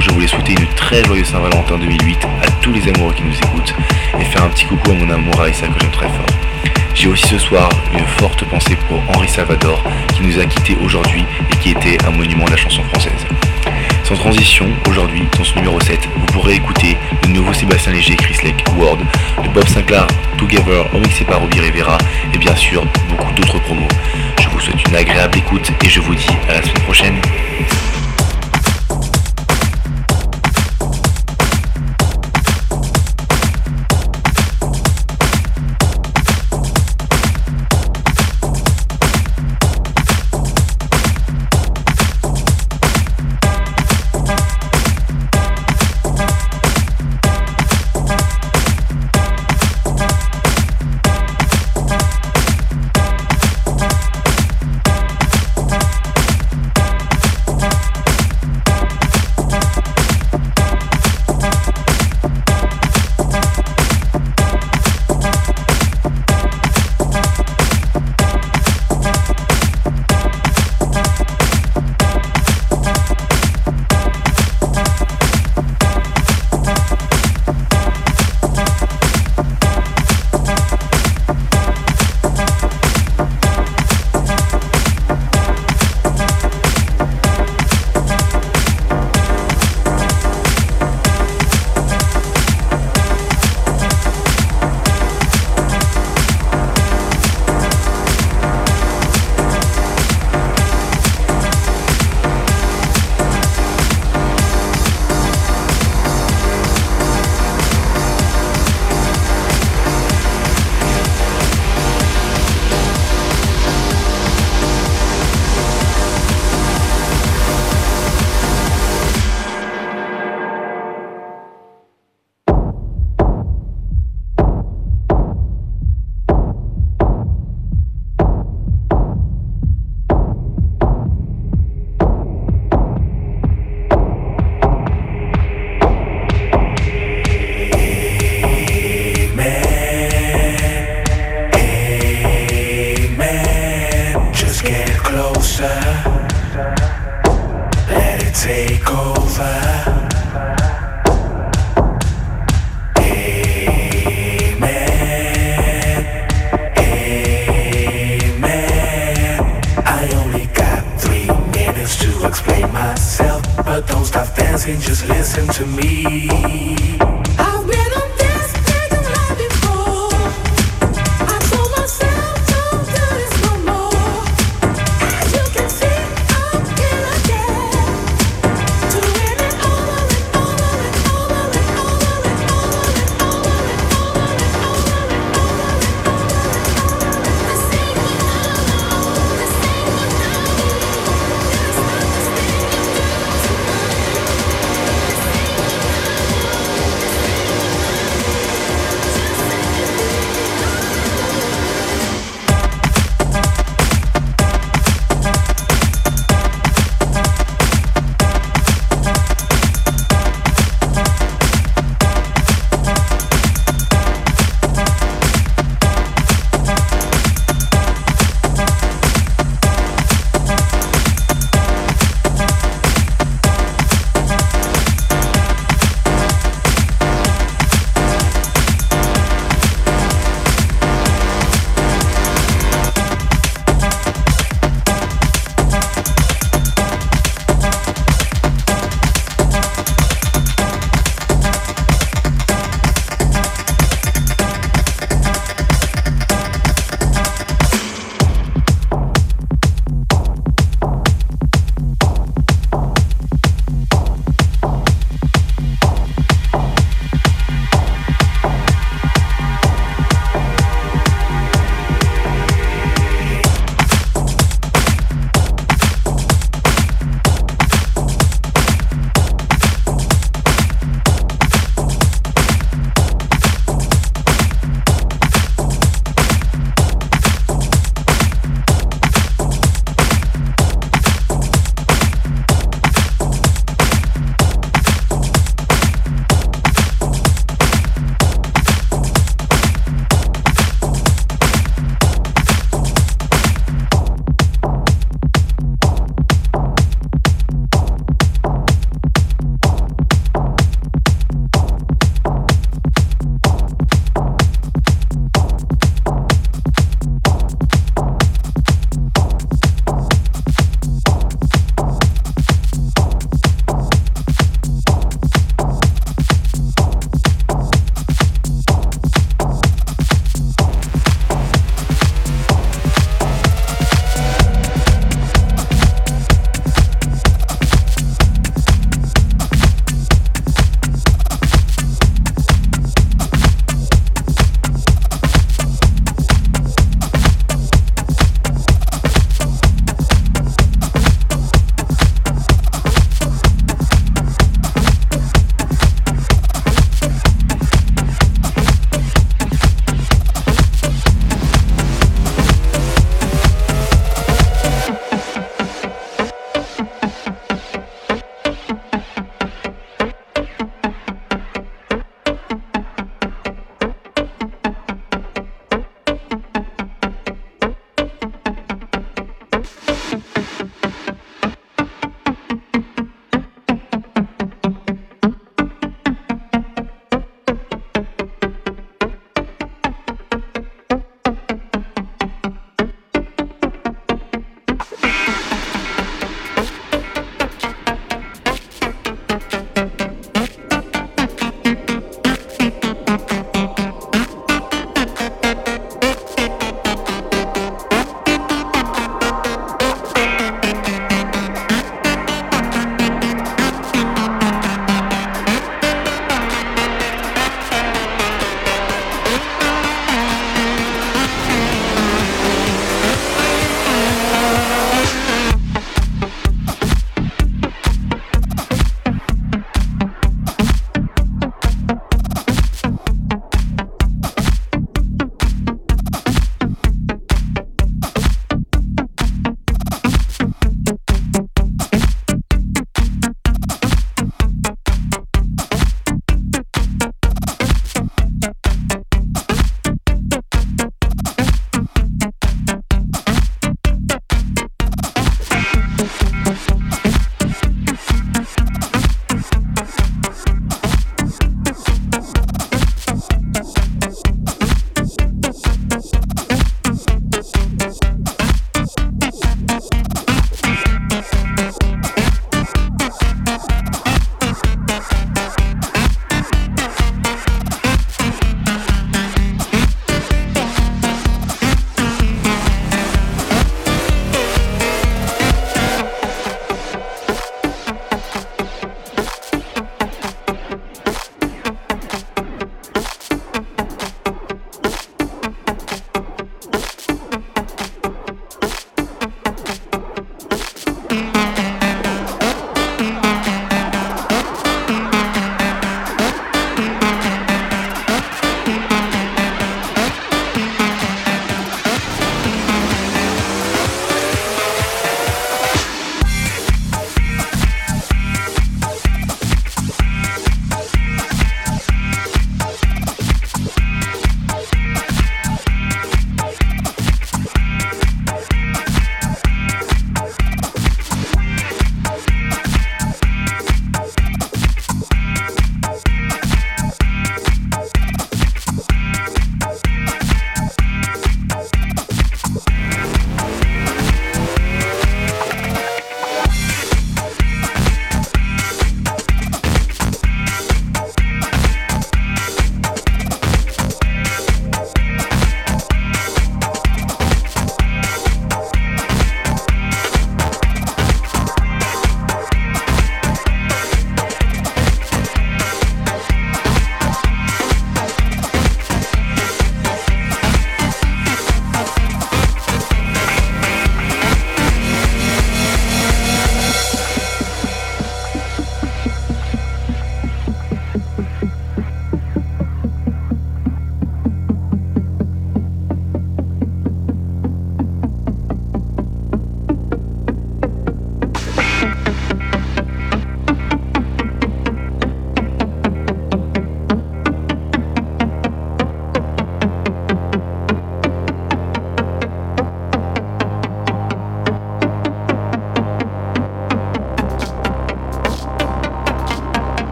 je voulais souhaiter une très joyeuse Saint-Valentin 2008 à tous les amoureux qui nous écoutent et faire un petit coucou à mon amour Aïssa que j'aime très fort. J'ai aussi ce soir une forte pensée pour Henri Salvador qui nous a quittés aujourd'hui et qui était un monument de la chanson française. Sans transition, aujourd'hui, dans ce numéro 7, vous pourrez écouter le nouveau Sébastien Léger Chris Lake Ward, le Bob Sinclair Together remixé par Robbie Rivera et bien sûr beaucoup d'autres promos. Je vous souhaite une agréable écoute et je vous dis à la semaine prochaine.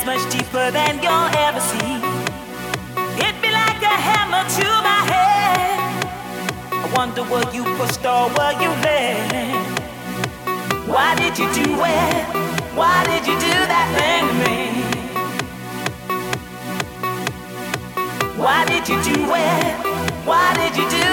Is much deeper than you'll ever see. Hit me like a hammer to my head. I wonder were you pushed or were you led? Why did you do it? Why did you do that thing to me? Why did you do it? Why did you do